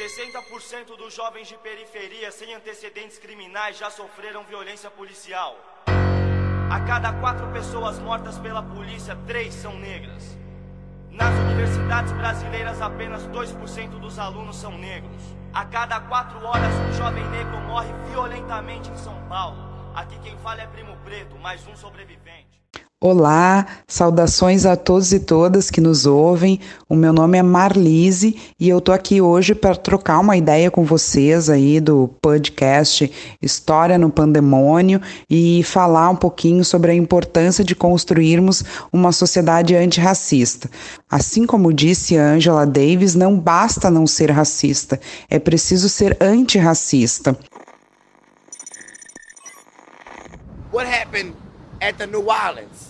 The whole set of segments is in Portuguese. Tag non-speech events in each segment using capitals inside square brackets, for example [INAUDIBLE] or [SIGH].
60% dos jovens de periferia sem antecedentes criminais já sofreram violência policial. A cada quatro pessoas mortas pela polícia, três são negras. Nas universidades brasileiras, apenas 2% dos alunos são negros. A cada quatro horas, um jovem negro morre violentamente em São Paulo. Aqui quem fala é Primo Preto, mais um sobrevivente. Olá, saudações a todos e todas que nos ouvem. O meu nome é Marlise e eu tô aqui hoje para trocar uma ideia com vocês aí do podcast História no Pandemônio e falar um pouquinho sobre a importância de construirmos uma sociedade antirracista. Assim como disse Angela Davis, não basta não ser racista, é preciso ser antirracista. What happened at the New Orleans?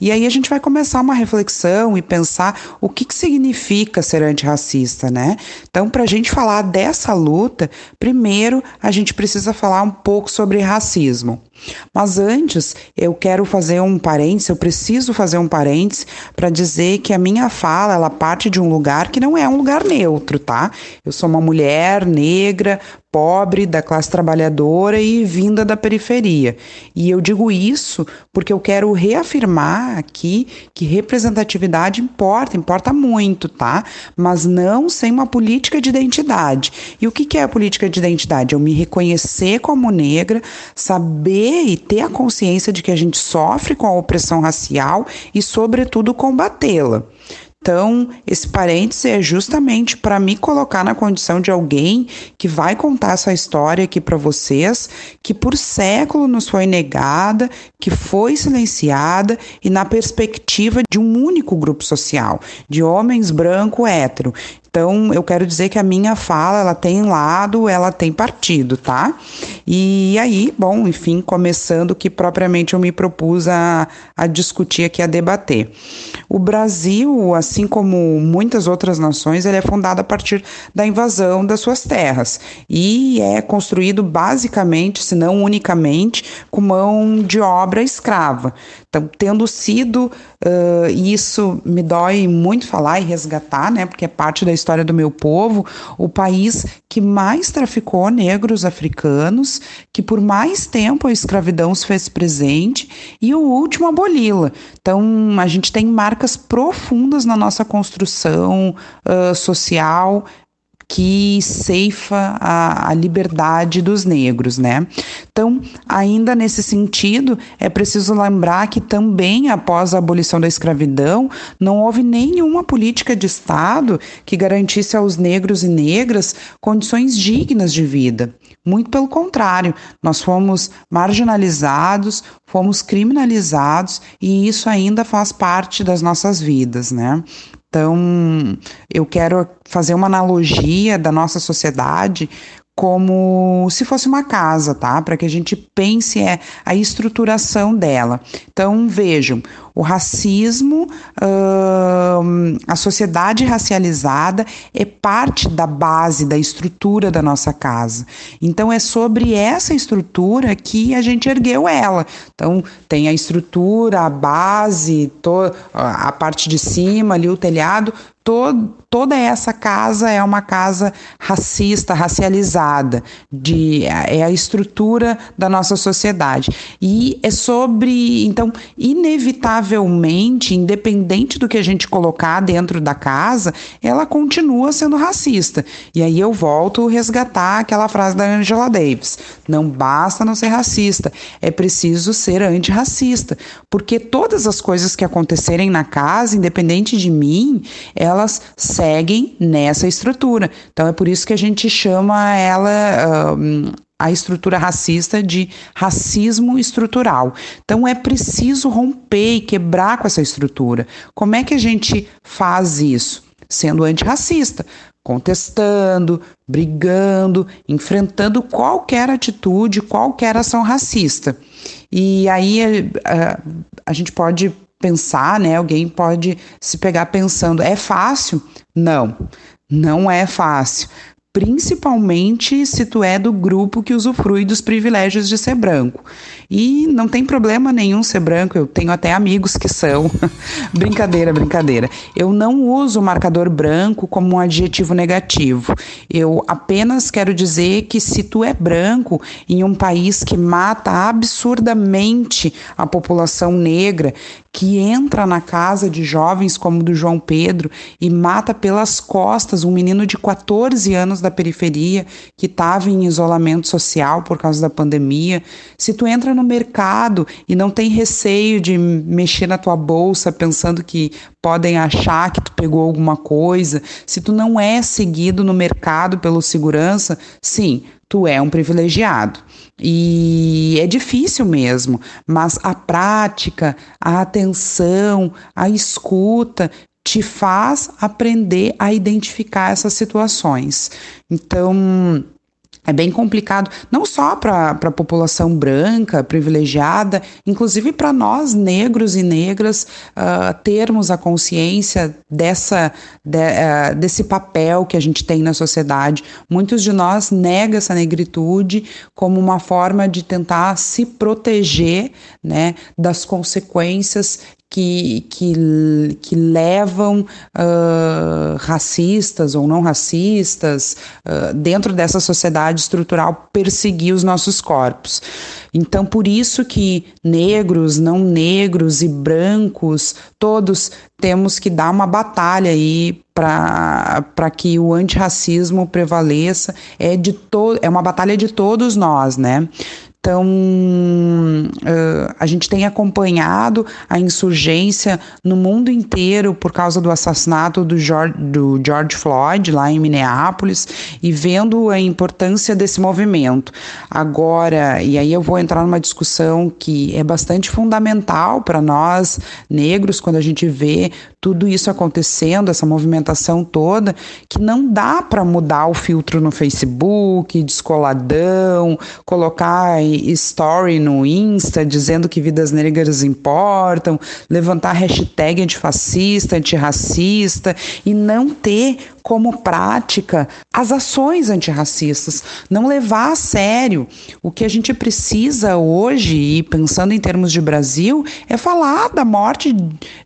E aí a gente vai começar uma reflexão e pensar o que, que significa ser antirracista, né? Então, para a gente falar dessa luta, primeiro a gente precisa falar um pouco sobre racismo. Mas antes, eu quero fazer um parênteses, eu preciso fazer um parênteses para dizer que a minha fala, ela parte de um lugar que não é um lugar neutro, tá? Eu sou uma mulher negra, pobre, da classe trabalhadora e vinda da periferia. E eu digo isso porque eu quero reafirmar aqui que representatividade importa, importa muito, tá? Mas não sem uma política de identidade. E o que é a política de identidade? Eu me reconhecer como negra, saber e ter a consciência de que a gente sofre com a opressão racial e, sobretudo, combatê-la. Então, esse parêntese é justamente para me colocar na condição de alguém que vai contar essa história aqui para vocês, que por século nos foi negada, que foi silenciada e na perspectiva de um único grupo social, de homens branco hétero. Então, eu quero dizer que a minha fala, ela tem lado, ela tem partido, tá? E aí, bom, enfim, começando que propriamente eu me propus a, a discutir aqui, a debater. O Brasil, assim como muitas outras nações, ele é fundado a partir da invasão das suas terras e é construído basicamente, se não unicamente, com mão de obra escrava. Então, tendo sido, uh, isso me dói muito falar e resgatar, né, porque é parte da história do meu povo, o país que mais traficou negros africanos, que por mais tempo a escravidão se fez presente, e o último aboli-la. Então, a gente tem marcas profundas na nossa construção uh, social que ceifa a, a, liberdade dos negros, né? Então, ainda nesse sentido, é preciso lembrar que também após a abolição da escravidão, não houve nenhuma política de Estado que garantisse aos negros e negras condições dignas de vida. Muito pelo contrário, nós fomos marginalizados, fomos criminalizados e isso ainda faz parte das nossas vidas, né? Então, eu quero fazer uma analogia da nossa sociedade como se fosse uma casa, tá? Para que a gente pense é, a estruturação dela. Então, vejam, o racismo, a sociedade racializada é parte da base, da estrutura da nossa casa. Então, é sobre essa estrutura que a gente ergueu ela. Então, tem a estrutura, a base, a parte de cima ali, o telhado, todo, toda essa casa é uma casa racista, racializada, de, é a estrutura da nossa sociedade. E é sobre, então, inevitavelmente, independente do que a gente colocar dentro da casa, ela continua sendo racista. E aí eu volto a resgatar aquela frase da Angela Davis: não basta não ser racista, é preciso ser antirracista, porque todas as coisas que acontecerem na casa, independente de mim, ela elas seguem nessa estrutura. Então é por isso que a gente chama ela. A estrutura racista de racismo estrutural. Então é preciso romper e quebrar com essa estrutura. Como é que a gente faz isso? Sendo antirracista, contestando, brigando, enfrentando qualquer atitude, qualquer ação racista. E aí eh, a gente pode pensar, né? Alguém pode se pegar pensando, é fácil? Não, não é fácil. Principalmente se tu é do grupo que usufrui dos privilégios de ser branco. E não tem problema nenhum ser branco, eu tenho até amigos que são. [LAUGHS] brincadeira, brincadeira. Eu não uso o marcador branco como um adjetivo negativo. Eu apenas quero dizer que se tu é branco em um país que mata absurdamente a população negra, que entra na casa de jovens como do João Pedro e mata pelas costas um menino de 14 anos da periferia que estava em isolamento social por causa da pandemia. Se tu entra no mercado e não tem receio de mexer na tua bolsa pensando que podem achar que tu pegou alguma coisa, se tu não é seguido no mercado pelo segurança, sim, tu é um privilegiado. E é difícil mesmo, mas a prática, a atenção, a escuta te faz aprender a identificar essas situações. Então, é bem complicado, não só para a população branca, privilegiada, inclusive para nós, negros e negras, uh, termos a consciência dessa, de, uh, desse papel que a gente tem na sociedade. Muitos de nós negam essa negritude como uma forma de tentar se proteger né, das consequências que, que, que levam uh, racistas ou não racistas uh, dentro dessa sociedade estrutural perseguir os nossos corpos. Então, por isso que negros, não negros e brancos, todos temos que dar uma batalha aí para que o antirracismo prevaleça. É, de é uma batalha de todos nós, né? Então, uh, a gente tem acompanhado a insurgência no mundo inteiro por causa do assassinato do George, do George Floyd, lá em Minneapolis, e vendo a importância desse movimento. Agora, e aí eu vou entrar numa discussão que é bastante fundamental para nós negros, quando a gente vê tudo isso acontecendo, essa movimentação toda, que não dá para mudar o filtro no Facebook, descoladão, colocar story no Insta dizendo que vidas negras importam, levantar hashtag antifascista, antirracista e não ter como prática as ações antirracistas, não levar a sério. O que a gente precisa hoje, e pensando em termos de Brasil, é falar da morte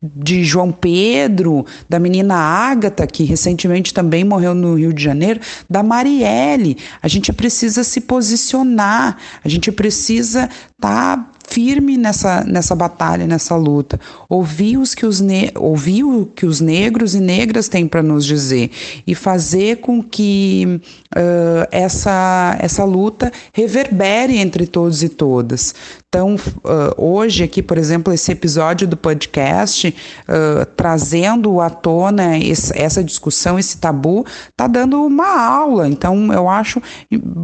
de João Pedro, da menina Ágata, que recentemente também morreu no Rio de Janeiro, da Marielle. A gente precisa se posicionar, a gente precisa estar tá firme nessa, nessa batalha, nessa luta. Ouvir, os que os ouvir o que os negros e negras têm para nos dizer e fazer com que uh, essa, essa luta reverbere entre todos e todas. Então, uh, hoje aqui, por exemplo, esse episódio do podcast, uh, trazendo à tona esse, essa discussão, esse tabu, está dando uma aula. Então, eu acho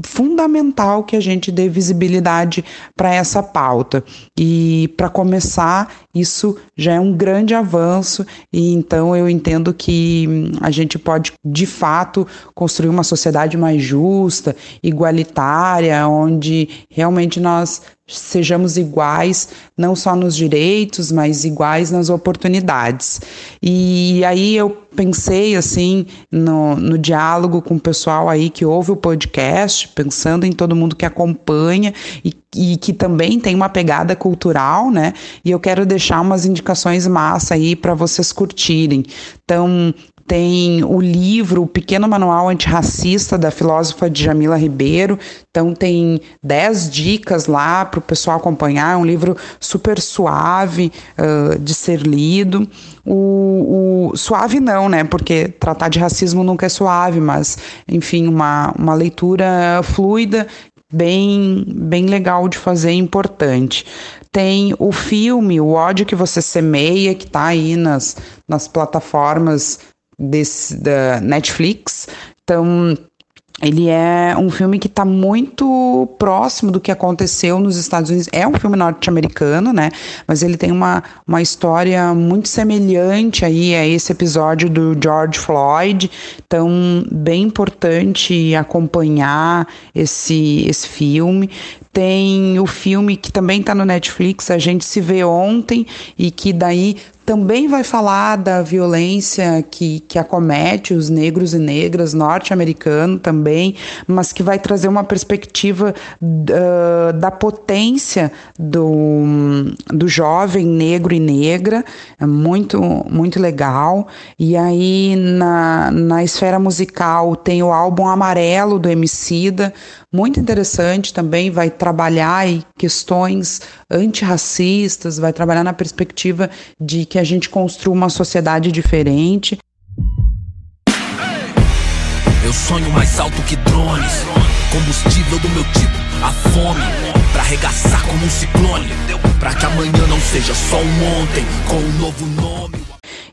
fundamental que a gente dê visibilidade para essa pauta. E, para começar, isso já é um grande avanço, e então eu entendo que hum, a gente pode, de fato, construir uma sociedade mais justa, igualitária, onde realmente nós sejamos iguais, não só nos direitos, mas iguais nas oportunidades. E aí eu pensei assim no, no diálogo com o pessoal aí que ouve o podcast, pensando em todo mundo que acompanha e, e que também tem uma pegada cultural, né? E eu quero deixar umas indicações massa aí para vocês curtirem. Então, tem o livro O Pequeno Manual Antirracista da filósofa Djamila Ribeiro. Então tem 10 dicas lá para o pessoal acompanhar. É um livro super suave uh, de ser lido. O, o, suave não, né? Porque tratar de racismo nunca é suave, mas enfim, uma, uma leitura fluida bem, bem legal de fazer, importante. Tem o filme O ódio que você semeia, que está aí nas, nas plataformas desse, da Netflix. Então, ele é um filme que está muito próximo do que aconteceu nos Estados Unidos. É um filme norte-americano, né? Mas ele tem uma, uma história muito semelhante aí a esse episódio do George Floyd. Então, bem importante acompanhar esse, esse filme. Tem o filme que também está no Netflix, A Gente Se Vê Ontem, e que daí também vai falar da violência que, que acomete os negros e negras norte-americanos também, mas que vai trazer uma perspectiva uh, da potência do, do jovem negro e negra, é muito, muito legal. E aí na, na esfera musical tem o álbum Amarelo do Emicida, muito interessante também, vai trabalhar questões antirracistas, vai trabalhar na perspectiva de que a gente construa uma sociedade diferente. Eu sonho mais alto que drones, combustível do meu tipo, a fome, pra arregaçar como um ciclone, pra que amanhã não seja só um ontem, com um novo nome.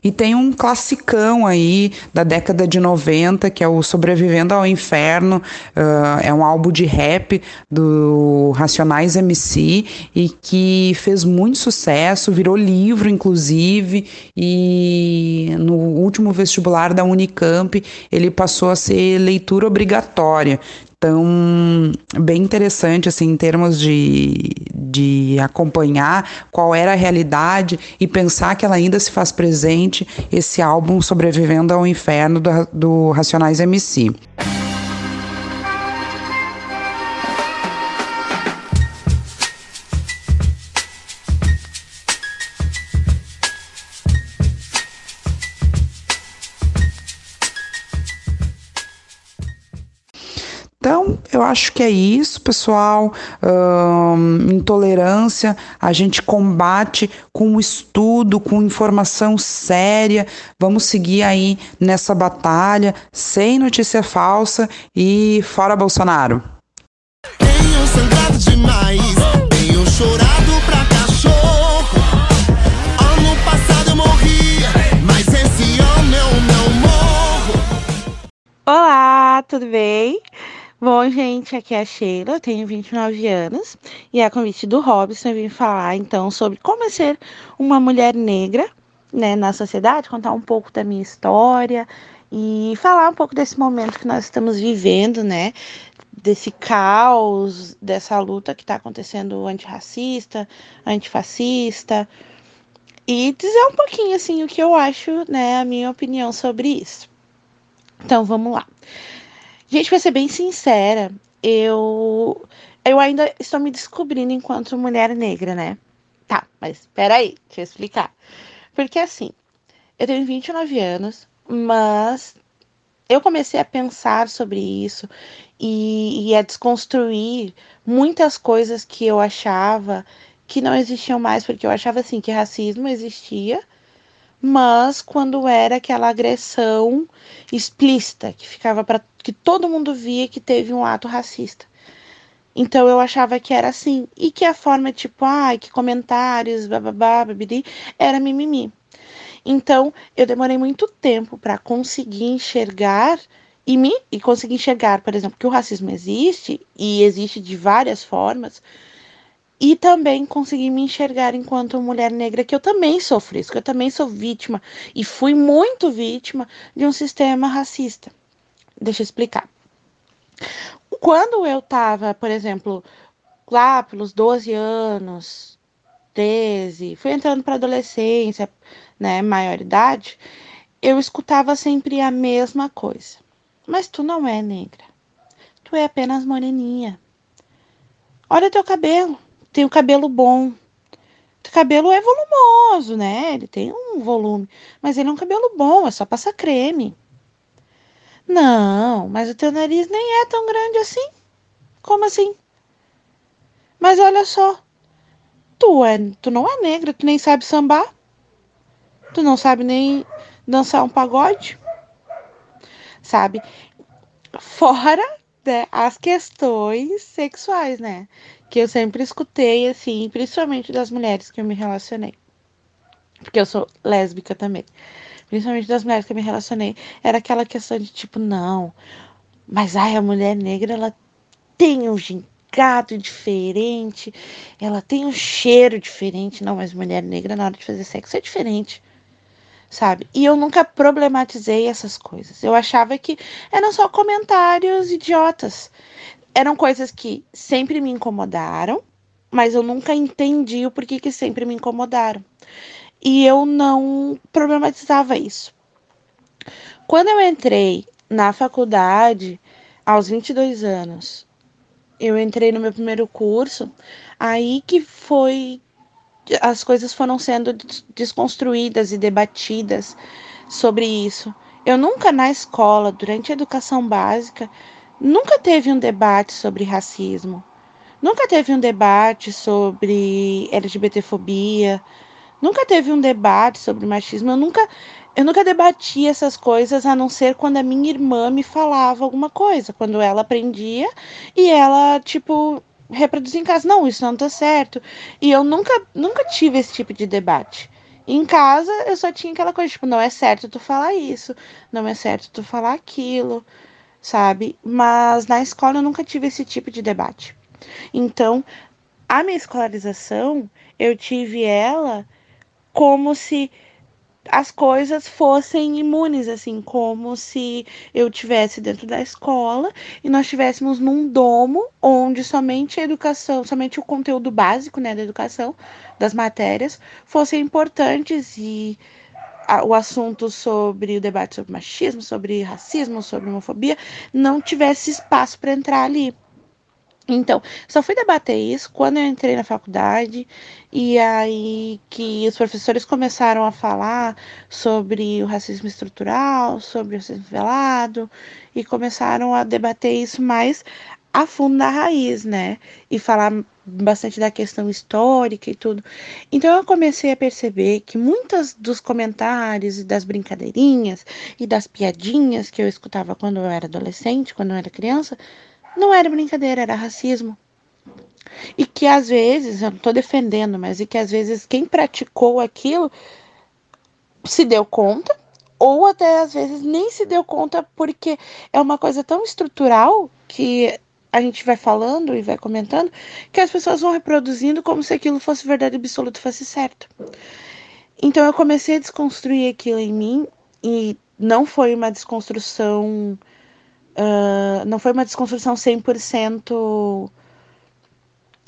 E tem um classicão aí da década de 90, que é o Sobrevivendo ao Inferno. Uh, é um álbum de rap do Racionais MC e que fez muito sucesso, virou livro, inclusive, e no último vestibular da Unicamp ele passou a ser leitura obrigatória. Então, bem interessante, assim, em termos de, de acompanhar qual era a realidade e pensar que ela ainda se faz presente, esse álbum Sobrevivendo ao Inferno do, do Racionais MC. Acho que é isso, pessoal. intolerância a gente combate com estudo, com informação séria. Vamos seguir aí nessa batalha, sem notícia falsa e fora Bolsonaro. Tenho sangrado demais, tenho chorado pra cachorro. Ano passado eu morria, mas esse ano eu não morro. Olá, tudo bem? Bom, gente, aqui é a Sheila, tenho 29 anos e a convite do Robson eu vim falar então sobre como é ser uma mulher negra né, na sociedade, contar um pouco da minha história e falar um pouco desse momento que nós estamos vivendo, né? Desse caos, dessa luta que está acontecendo antirracista, antifascista, e dizer um pouquinho assim o que eu acho, né, a minha opinião sobre isso. Então vamos lá. Gente, pra ser bem sincera, eu eu ainda estou me descobrindo enquanto mulher negra, né? Tá, mas peraí, deixa eu explicar. Porque assim, eu tenho 29 anos, mas eu comecei a pensar sobre isso e, e a desconstruir muitas coisas que eu achava que não existiam mais, porque eu achava assim que racismo existia, mas quando era aquela agressão explícita, que ficava para que todo mundo via que teve um ato racista. Então eu achava que era assim, e que a forma tipo, ai, ah, que comentários, bababá, babidi, era mimimi. Então eu demorei muito tempo para conseguir enxergar e me e conseguir enxergar, por exemplo, que o racismo existe e existe de várias formas, e também conseguir me enxergar enquanto mulher negra, que eu também sofri isso, que eu também sou vítima e fui muito vítima de um sistema racista. Deixa eu explicar. Quando eu estava, por exemplo, lá pelos 12 anos, 13, fui entrando para adolescência, né, maioridade, eu escutava sempre a mesma coisa. Mas tu não é negra. Tu é apenas moreninha. Olha teu cabelo tem o cabelo bom. O cabelo é volumoso, né? Ele tem um volume, mas ele é um cabelo bom, é só passar creme. Não, mas o teu nariz nem é tão grande assim. Como assim? Mas olha só, tu é, tu não é negra, tu nem sabe sambar. Tu não sabe nem dançar um pagode. Sabe? Fora né, as questões sexuais, né? Que eu sempre escutei, assim, principalmente das mulheres que eu me relacionei. Porque eu sou lésbica também. Principalmente das mulheres que eu me relacionei. Era aquela questão de tipo, não, mas ai, a mulher negra, ela tem um gingado diferente, ela tem um cheiro diferente. Não, mas mulher negra na hora de fazer sexo é diferente sabe? E eu nunca problematizei essas coisas. Eu achava que eram só comentários idiotas eram coisas que sempre me incomodaram, mas eu nunca entendi o porquê que sempre me incomodaram. e eu não problematizava isso. Quando eu entrei na faculdade, aos 22 anos, eu entrei no meu primeiro curso, aí que foi as coisas foram sendo desconstruídas e debatidas sobre isso. Eu nunca na escola, durante a educação básica, nunca teve um debate sobre racismo. Nunca teve um debate sobre LGBTfobia. Nunca teve um debate sobre machismo. Eu nunca eu nunca debati essas coisas a não ser quando a minha irmã me falava alguma coisa, quando ela aprendia e ela, tipo, reproduzia em casa. Não, isso não tá certo. E eu nunca, nunca tive esse tipo de debate. Em casa, eu só tinha aquela coisa, tipo, não é certo tu falar isso, não é certo tu falar aquilo, sabe? Mas na escola eu nunca tive esse tipo de debate. Então, a minha escolarização, eu tive ela como se as coisas fossem imunes, assim, como se eu tivesse dentro da escola e nós estivéssemos num domo onde somente a educação, somente o conteúdo básico, né, da educação, das matérias, fossem importantes e o assunto sobre o debate sobre machismo, sobre racismo, sobre homofobia, não tivesse espaço para entrar ali. Então, só fui debater isso quando eu entrei na faculdade e aí que os professores começaram a falar sobre o racismo estrutural, sobre o racismo velado e começaram a debater isso mais a fundo da raiz, né? E falar bastante da questão histórica e tudo. Então eu comecei a perceber que muitos dos comentários e das brincadeirinhas e das piadinhas que eu escutava quando eu era adolescente, quando eu era criança, não era brincadeira, era racismo. E que às vezes, eu não estou defendendo, mas e que às vezes quem praticou aquilo se deu conta, ou até às vezes nem se deu conta, porque é uma coisa tão estrutural que a gente vai falando e vai comentando, que as pessoas vão reproduzindo como se aquilo fosse verdade absoluta, fosse certo. Então eu comecei a desconstruir aquilo em mim, e não foi uma desconstrução Uh, não foi uma desconstrução 100%,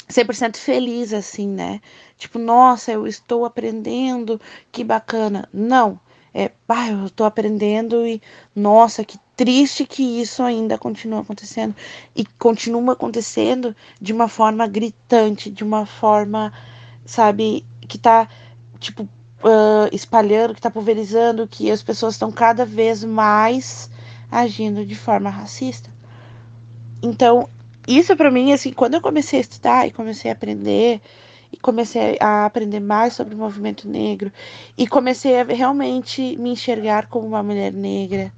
100% feliz, assim, né? Tipo, nossa, eu estou aprendendo, que bacana. Não, é, ah, eu estou aprendendo e, nossa, que triste que isso ainda continua acontecendo. E continua acontecendo de uma forma gritante, de uma forma, sabe, que tá, tipo, uh, espalhando, que tá pulverizando, que as pessoas estão cada vez mais agindo de forma racista. Então, isso para mim, assim, quando eu comecei a estudar e comecei a aprender, e comecei a aprender mais sobre o movimento negro, e comecei a realmente me enxergar como uma mulher negra,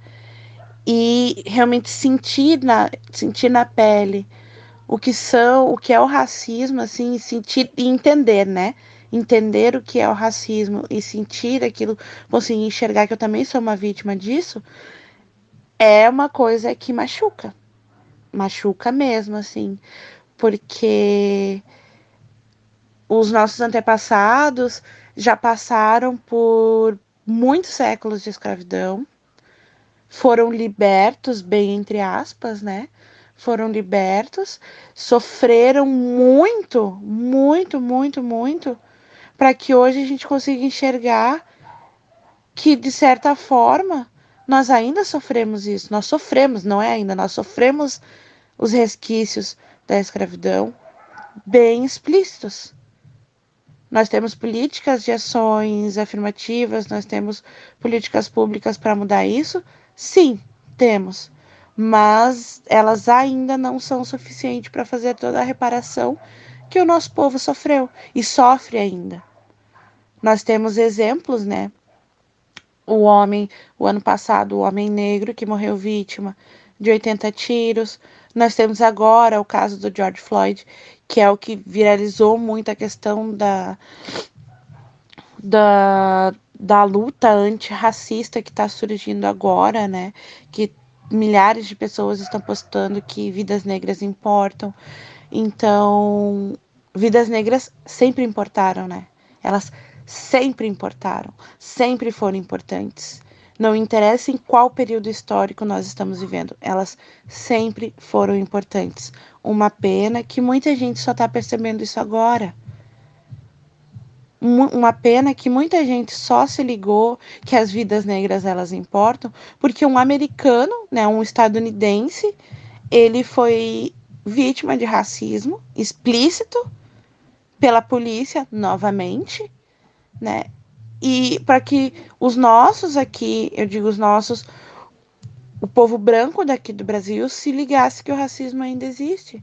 e realmente sentir na, sentir na pele o que são, o que é o racismo, assim, sentir e entender, né? Entender o que é o racismo e sentir aquilo, conseguir enxergar que eu também sou uma vítima disso, é uma coisa que machuca. Machuca mesmo, assim. Porque os nossos antepassados já passaram por muitos séculos de escravidão, foram libertos, bem entre aspas, né? Foram libertos, sofreram muito, muito, muito, muito, para que hoje a gente consiga enxergar que, de certa forma, nós ainda sofremos isso, nós sofremos, não é ainda, nós sofremos os resquícios da escravidão bem explícitos. Nós temos políticas de ações afirmativas, nós temos políticas públicas para mudar isso? Sim, temos. Mas elas ainda não são suficientes para fazer toda a reparação que o nosso povo sofreu e sofre ainda. Nós temos exemplos, né, o homem, o ano passado, o homem negro que morreu vítima de 80 tiros. Nós temos agora o caso do George Floyd, que é o que viralizou muito a questão da, da, da luta antirracista que está surgindo agora, né? Que milhares de pessoas estão postando que vidas negras importam. Então, vidas negras sempre importaram, né? Elas sempre importaram, sempre foram importantes. Não interessa em qual período histórico nós estamos vivendo, elas sempre foram importantes. Uma pena que muita gente só está percebendo isso agora. Uma pena que muita gente só se ligou que as vidas negras elas importam, porque um americano, né, um estadunidense, ele foi vítima de racismo explícito pela polícia novamente, né? E para que os nossos aqui, eu digo os nossos, o povo branco daqui do Brasil se ligasse que o racismo ainda existe.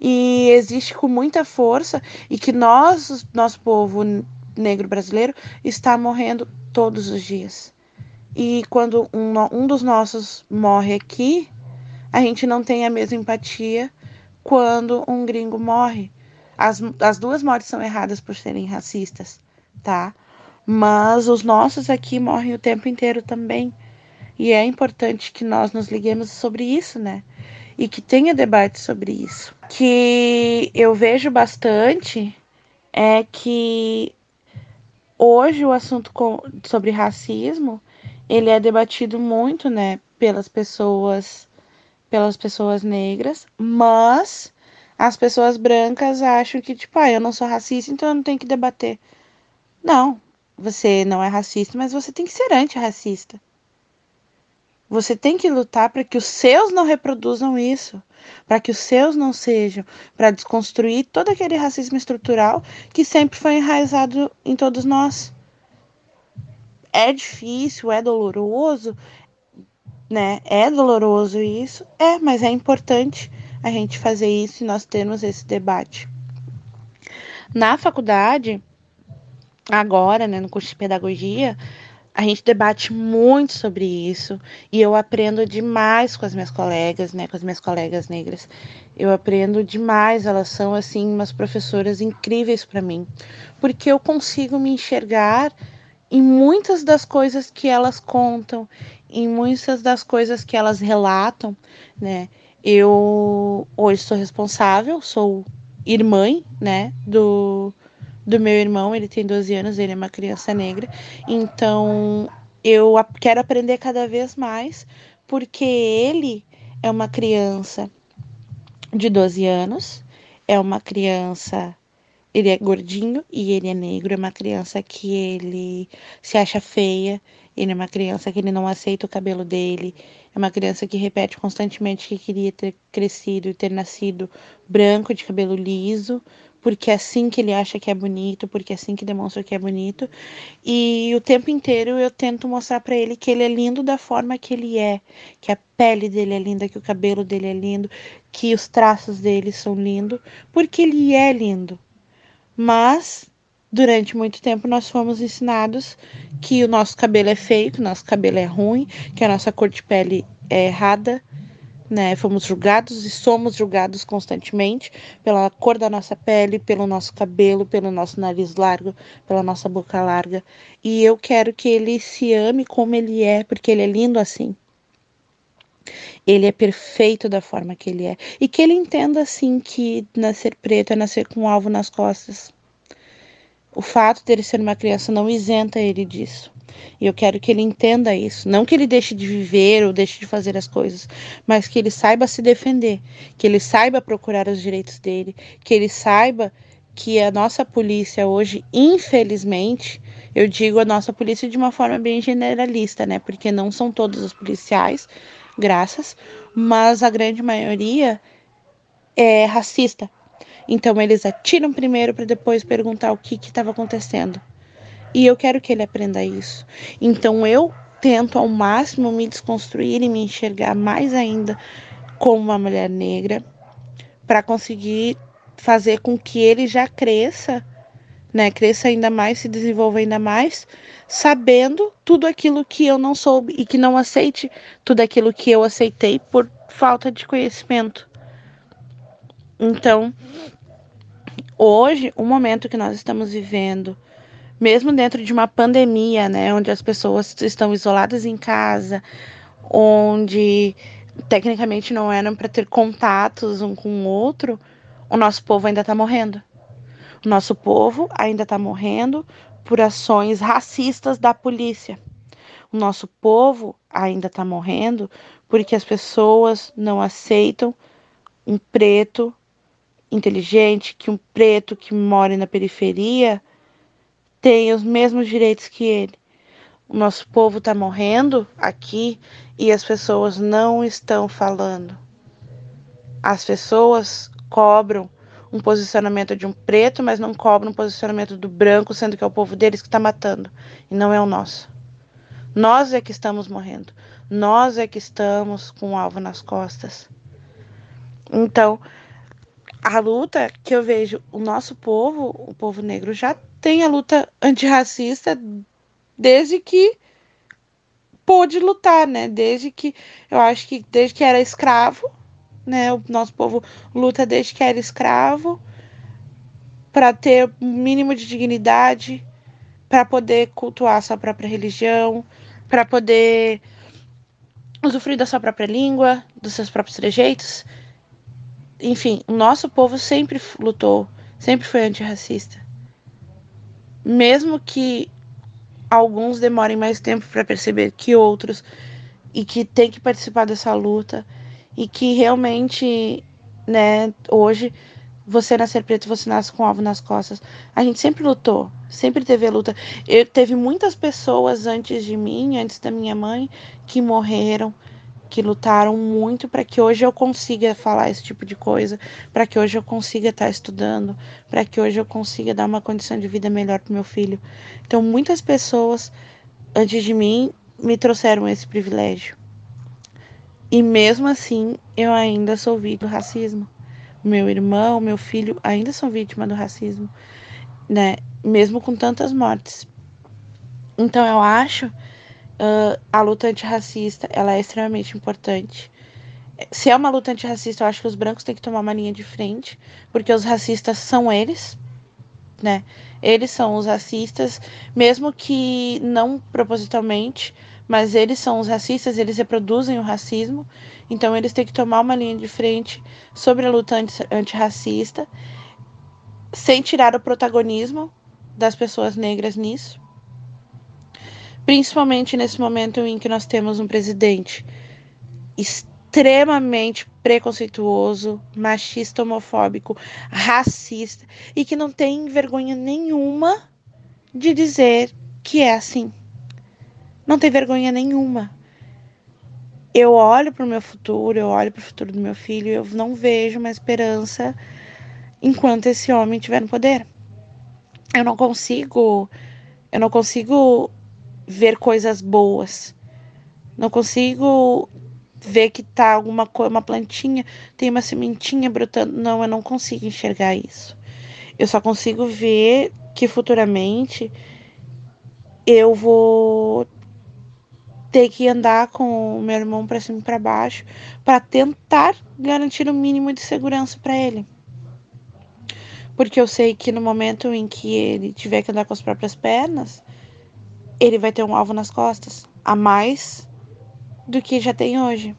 E existe com muita força e que nós, nosso povo negro brasileiro, está morrendo todos os dias. E quando um, um dos nossos morre aqui, a gente não tem a mesma empatia quando um gringo morre. As, as duas mortes são erradas por serem racistas, tá? Mas os nossos aqui morrem o tempo inteiro também. E é importante que nós nos liguemos sobre isso, né? E que tenha debate sobre isso. Que eu vejo bastante é que hoje o assunto com, sobre racismo ele é debatido muito, né, pelas pessoas pelas pessoas negras, mas as pessoas brancas acham que tipo, ah, eu não sou racista, então eu não tenho que debater. Não, você não é racista, mas você tem que ser antirracista. Você tem que lutar para que os seus não reproduzam isso, para que os seus não sejam, para desconstruir todo aquele racismo estrutural que sempre foi enraizado em todos nós. É difícil, é doloroso, né? É doloroso isso, é, mas é importante a gente fazer isso e nós termos esse debate. Na faculdade, agora, né, no curso de pedagogia, a gente debate muito sobre isso e eu aprendo demais com as minhas colegas, né, com as minhas colegas negras. Eu aprendo demais, elas são assim umas professoras incríveis para mim, porque eu consigo me enxergar em muitas das coisas que elas contam, em muitas das coisas que elas relatam, né? Eu hoje sou responsável, sou irmã, né, do do meu irmão, ele tem 12 anos, ele é uma criança negra. Então, eu quero aprender cada vez mais, porque ele é uma criança de 12 anos, é uma criança, ele é gordinho e ele é negro, é uma criança que ele se acha feia, ele é uma criança que ele não aceita o cabelo dele, é uma criança que repete constantemente que queria ter crescido e ter nascido branco de cabelo liso, porque é assim que ele acha que é bonito, porque é assim que demonstra que é bonito. E o tempo inteiro eu tento mostrar para ele que ele é lindo da forma que ele é, que a pele dele é linda, que o cabelo dele é lindo, que os traços dele são lindos, porque ele é lindo. Mas durante muito tempo nós fomos ensinados que o nosso cabelo é feio, que o nosso cabelo é ruim, que a nossa cor de pele é errada, né? Fomos julgados e somos julgados constantemente pela cor da nossa pele, pelo nosso cabelo, pelo nosso nariz largo, pela nossa boca larga. E eu quero que ele se ame como ele é, porque ele é lindo assim. Ele é perfeito da forma que ele é. E que ele entenda assim que nascer preto é nascer com um alvo nas costas. O fato dele ser uma criança não isenta ele disso. E eu quero que ele entenda isso. Não que ele deixe de viver ou deixe de fazer as coisas, mas que ele saiba se defender, que ele saiba procurar os direitos dele, que ele saiba que a nossa polícia hoje, infelizmente, eu digo a nossa polícia de uma forma bem generalista, né? Porque não são todos os policiais, graças, mas a grande maioria é racista. Então eles atiram primeiro para depois perguntar o que estava acontecendo. E eu quero que ele aprenda isso. Então eu tento ao máximo me desconstruir e me enxergar mais ainda como uma mulher negra para conseguir fazer com que ele já cresça, né, cresça ainda mais, se desenvolva ainda mais, sabendo tudo aquilo que eu não soube e que não aceite tudo aquilo que eu aceitei por falta de conhecimento. Então, hoje, o momento que nós estamos vivendo, mesmo dentro de uma pandemia, né, onde as pessoas estão isoladas em casa, onde tecnicamente não eram para ter contatos um com o outro, o nosso povo ainda está morrendo. O nosso povo ainda está morrendo por ações racistas da polícia. O nosso povo ainda está morrendo porque as pessoas não aceitam um preto inteligente, que um preto que mora na periferia tem os mesmos direitos que ele. O nosso povo está morrendo aqui e as pessoas não estão falando. As pessoas cobram um posicionamento de um preto, mas não cobram um posicionamento do branco, sendo que é o povo deles que está matando e não é o nosso. Nós é que estamos morrendo. Nós é que estamos com o alvo nas costas. Então, a luta que eu vejo, o nosso povo, o povo negro, já tem a luta antirracista desde que pôde lutar, né? Desde que eu acho que desde que era escravo, né? O nosso povo luta desde que era escravo para ter o mínimo de dignidade, para poder cultuar a sua própria religião, para poder usufruir da sua própria língua, dos seus próprios trejeitos. Enfim, o nosso povo sempre lutou, sempre foi antirracista. Mesmo que alguns demorem mais tempo para perceber que outros e que tem que participar dessa luta e que realmente, né, hoje você nascer preto, você nasce com alvo nas costas. A gente sempre lutou, sempre teve luta. Eu teve muitas pessoas antes de mim, antes da minha mãe, que morreram, que lutaram muito para que hoje eu consiga falar esse tipo de coisa, para que hoje eu consiga estar tá estudando, para que hoje eu consiga dar uma condição de vida melhor para meu filho. Então, muitas pessoas antes de mim me trouxeram esse privilégio. E mesmo assim, eu ainda sou vítima do racismo. Meu irmão, meu filho ainda são vítimas do racismo, né? Mesmo com tantas mortes. Então, eu acho uh, a luta antirracista ela é extremamente importante. Se é uma luta antirracista, eu acho que os brancos têm que tomar uma linha de frente, porque os racistas são eles, né? Eles são os racistas, mesmo que não propositalmente, mas eles são os racistas, eles reproduzem o racismo, então eles têm que tomar uma linha de frente sobre a luta antirracista, sem tirar o protagonismo das pessoas negras nisso principalmente nesse momento em que nós temos um presidente extremamente preconceituoso, machista, homofóbico, racista e que não tem vergonha nenhuma de dizer que é assim. Não tem vergonha nenhuma. Eu olho para o meu futuro, eu olho para o futuro do meu filho, eu não vejo uma esperança enquanto esse homem estiver no poder. Eu não consigo, eu não consigo ver coisas boas. Não consigo ver que tá alguma coisa, uma plantinha, tem uma sementinha brotando. Não, eu não consigo enxergar isso. Eu só consigo ver que futuramente eu vou ter que andar com o meu irmão para cima e para baixo para tentar garantir o mínimo de segurança para ele. Porque eu sei que no momento em que ele tiver que andar com as próprias pernas, ele vai ter um alvo nas costas a mais do que já tem hoje.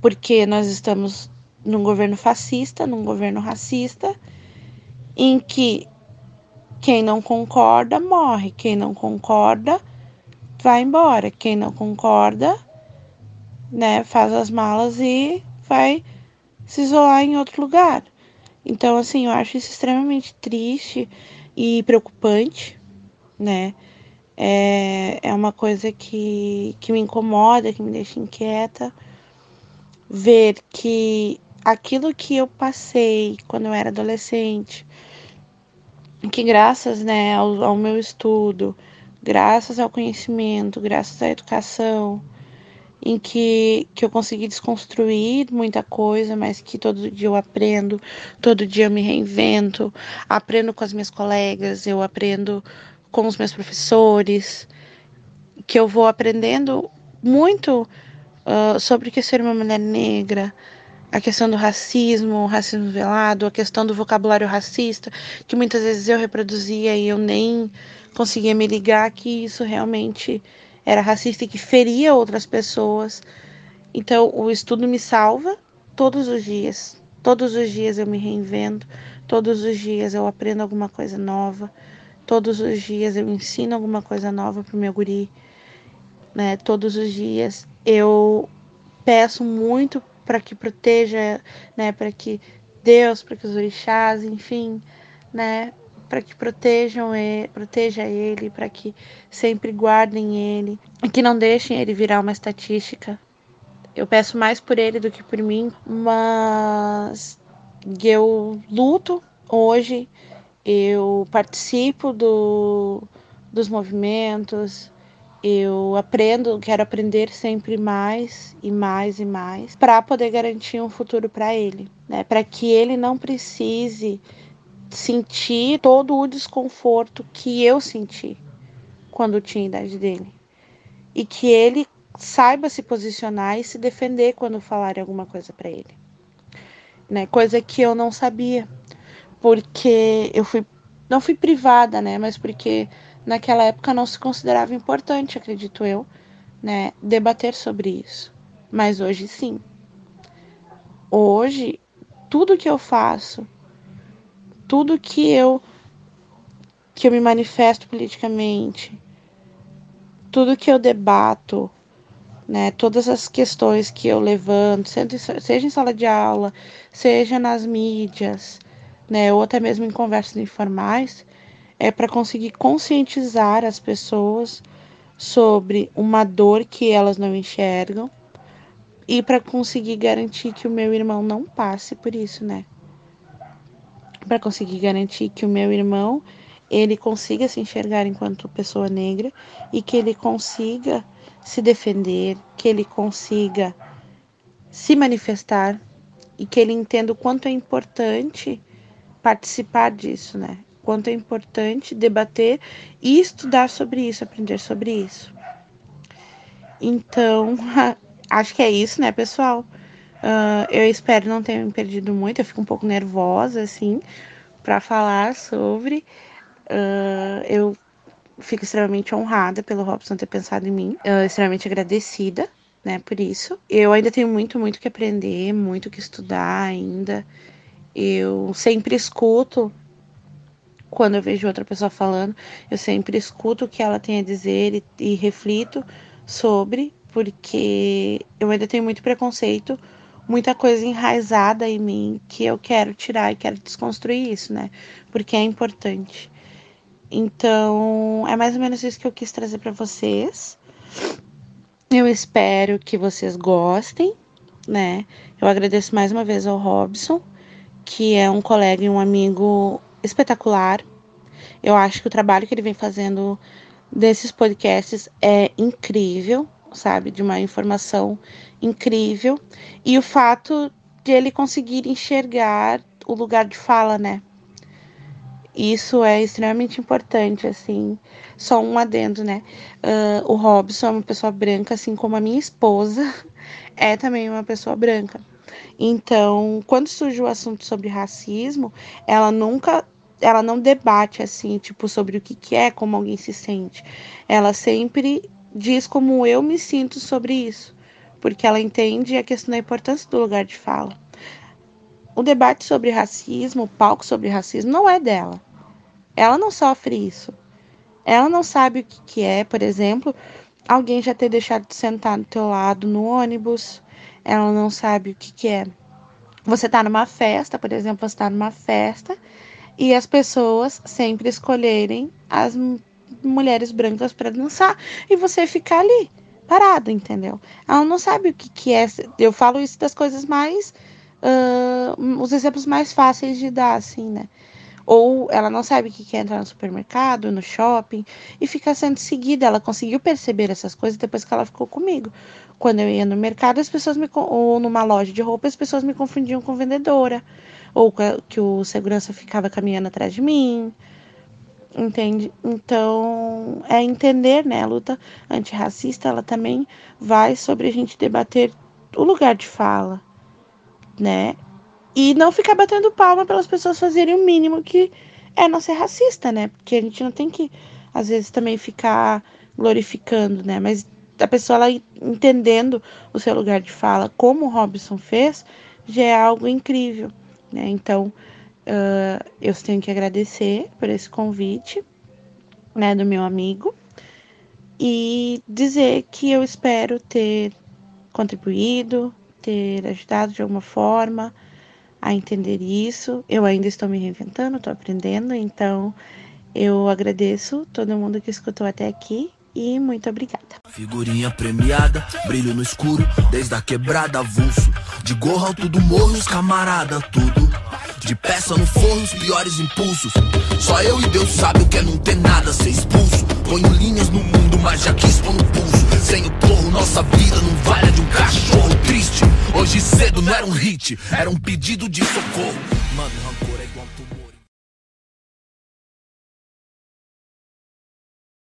Porque nós estamos num governo fascista, num governo racista, em que quem não concorda morre, quem não concorda vai embora, quem não concorda, né, faz as malas e vai se isolar em outro lugar. Então, assim, eu acho isso extremamente triste e preocupante, né? É, é uma coisa que, que me incomoda, que me deixa inquieta. Ver que aquilo que eu passei quando eu era adolescente, que graças né, ao, ao meu estudo, graças ao conhecimento, graças à educação, em que, que eu consegui desconstruir muita coisa, mas que todo dia eu aprendo, todo dia eu me reinvento, aprendo com as minhas colegas, eu aprendo com os meus professores, que eu vou aprendendo muito uh, sobre o que é ser uma mulher negra, a questão do racismo, o racismo velado, a questão do vocabulário racista, que muitas vezes eu reproduzia e eu nem conseguia me ligar que isso realmente era racista e que feria outras pessoas. Então, o estudo me salva todos os dias. Todos os dias eu me reinvento, todos os dias eu aprendo alguma coisa nova. Todos os dias eu ensino alguma coisa nova pro meu guri, né? Todos os dias eu peço muito para que proteja, né, para que Deus, para que os orixás, enfim, né, para que protejam ele, proteja ele, para que sempre guardem ele que não deixem ele virar uma estatística. Eu peço mais por ele do que por mim, mas eu luto hoje, eu participo do, dos movimentos, eu aprendo, quero aprender sempre mais e mais e mais para poder garantir um futuro para ele, né? Para que ele não precise sentir todo o desconforto que eu senti quando tinha a idade dele. E que ele saiba se posicionar e se defender quando falarem alguma coisa para ele. Né? Coisa que eu não sabia, porque eu fui não fui privada, né, mas porque naquela época não se considerava importante, acredito eu, né, debater sobre isso. Mas hoje sim. Hoje, tudo que eu faço, tudo que eu que eu me manifesto politicamente, tudo que eu debato, né, todas as questões que eu levanto, seja em sala de aula, seja nas mídias, né, ou até mesmo em conversas informais, é para conseguir conscientizar as pessoas sobre uma dor que elas não enxergam e para conseguir garantir que o meu irmão não passe por isso, né? Para conseguir garantir que o meu irmão ele consiga se enxergar enquanto pessoa negra e que ele consiga se defender, que ele consiga se manifestar e que ele entenda o quanto é importante participar disso, né? quanto é importante debater e estudar sobre isso, aprender sobre isso. Então, [LAUGHS] acho que é isso, né, pessoal? Uh, eu espero não ter me perdido muito, eu fico um pouco nervosa, assim, para falar sobre. Uh, eu fico extremamente honrada pelo Robson ter pensado em mim, uh, extremamente agradecida, né, por isso. Eu ainda tenho muito, muito que aprender, muito que estudar ainda. Eu sempre escuto quando eu vejo outra pessoa falando, eu sempre escuto o que ela tem a dizer e, e reflito sobre, porque eu ainda tenho muito preconceito, muita coisa enraizada em mim que eu quero tirar e quero desconstruir isso, né? Porque é importante. Então, é mais ou menos isso que eu quis trazer para vocês. Eu espero que vocês gostem, né? Eu agradeço mais uma vez ao Robson, que é um colega e um amigo espetacular. Eu acho que o trabalho que ele vem fazendo desses podcasts é incrível, sabe? De uma informação incrível. E o fato de ele conseguir enxergar o lugar de fala, né? Isso é extremamente importante, assim. Só um adendo, né? Uh, o Robson é uma pessoa branca, assim como a minha esposa [LAUGHS] é também uma pessoa branca. Então, quando surge o assunto sobre racismo, ela nunca ela não debate assim, tipo, sobre o que, que é, como alguém se sente. Ela sempre diz como eu me sinto sobre isso, porque ela entende a questão da importância do lugar de fala. O debate sobre racismo, o palco sobre racismo, não é dela. Ela não sofre isso. Ela não sabe o que, que é, por exemplo, alguém já ter deixado de sentar do teu lado no ônibus. Ela não sabe o que, que é. Você tá numa festa, por exemplo, você tá numa festa e as pessoas sempre escolherem as mulheres brancas para dançar e você ficar ali parado, entendeu? Ela não sabe o que, que é. Eu falo isso das coisas mais. Uh, os exemplos mais fáceis de dar, assim, né? Ou ela não sabe que é entrar no supermercado, no shopping e ficar sendo seguida. Ela conseguiu perceber essas coisas depois que ela ficou comigo. Quando eu ia no mercado, as pessoas me ou numa loja de roupa, as pessoas me confundiam com vendedora ou que o segurança ficava caminhando atrás de mim, entende? Então, é entender, né? A luta antirracista, ela também vai sobre a gente debater o lugar de fala, né? E não ficar batendo palma pelas pessoas fazerem o mínimo que é não ser racista, né? Porque a gente não tem que, às vezes, também ficar glorificando, né? Mas a pessoa ela entendendo o seu lugar de fala, como o Robson fez, já é algo incrível. Né? Então, uh, eu tenho que agradecer por esse convite né, do meu amigo e dizer que eu espero ter contribuído, ter ajudado de alguma forma a entender isso. Eu ainda estou me reinventando, estou aprendendo, então eu agradeço todo mundo que escutou até aqui e muito obrigada. Figurinha premiada, brilho no escuro, desde a quebrada avulso. De gorro alto do morro, os camarada, tudo. De peça no forro, os piores impulsos. Só eu e Deus sabe o que é não ter nada, ser expulso. Ponho linhas no mundo, mas já quis pôr no pulso. Sem o porro, nossa vida não vale de um cachorro triste. Hoje cedo não era um hit, era um pedido de socorro. Mano, rancor é igual tumor.